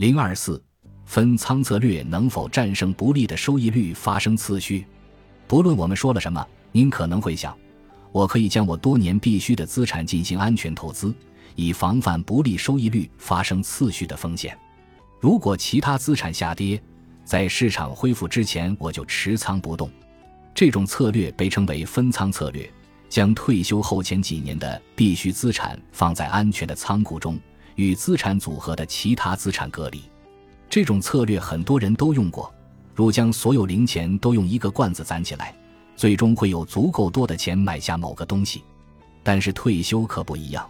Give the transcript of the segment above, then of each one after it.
零二四分仓策略能否战胜不利的收益率发生次序？不论我们说了什么，您可能会想，我可以将我多年必须的资产进行安全投资，以防范不利收益率发生次序的风险。如果其他资产下跌，在市场恢复之前我就持仓不动。这种策略被称为分仓策略，将退休后前几年的必需资产放在安全的仓库中。与资产组合的其他资产隔离，这种策略很多人都用过，如将所有零钱都用一个罐子攒起来，最终会有足够多的钱买下某个东西。但是退休可不一样，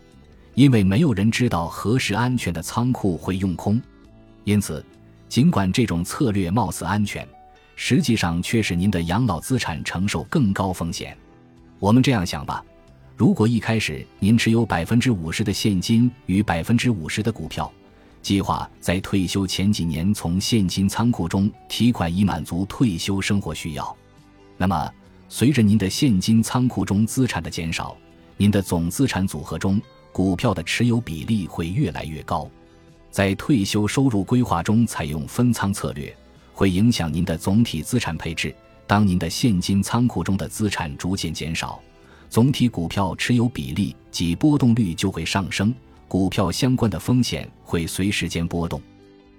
因为没有人知道何时安全的仓库会用空，因此，尽管这种策略貌似安全，实际上却使您的养老资产承受更高风险。我们这样想吧。如果一开始您持有百分之五十的现金与百分之五十的股票，计划在退休前几年从现金仓库中提款以满足退休生活需要，那么随着您的现金仓库中资产的减少，您的总资产组合中股票的持有比例会越来越高。在退休收入规划中采用分仓策略，会影响您的总体资产配置。当您的现金仓库中的资产逐渐减少。总体股票持有比例及波动率就会上升，股票相关的风险会随时间波动。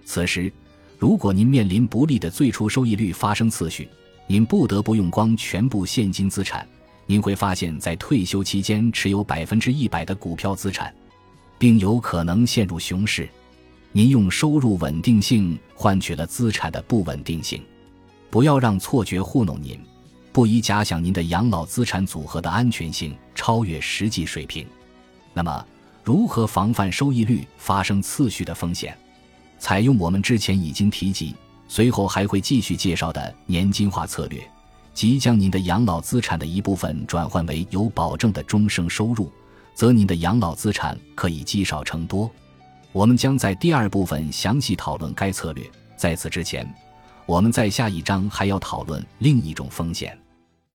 此时，如果您面临不利的最初收益率发生次序，您不得不用光全部现金资产，您会发现在退休期间持有百分之一百的股票资产，并有可能陷入熊市。您用收入稳定性换取了资产的不稳定性，不要让错觉糊弄您。不宜假想您的养老资产组合的安全性超越实际水平。那么，如何防范收益率发生次序的风险？采用我们之前已经提及，随后还会继续介绍的年金化策略，即将您的养老资产的一部分转换为有保证的终生收入，则您的养老资产可以积少成多。我们将在第二部分详细讨论该策略。在此之前，我们在下一章还要讨论另一种风险。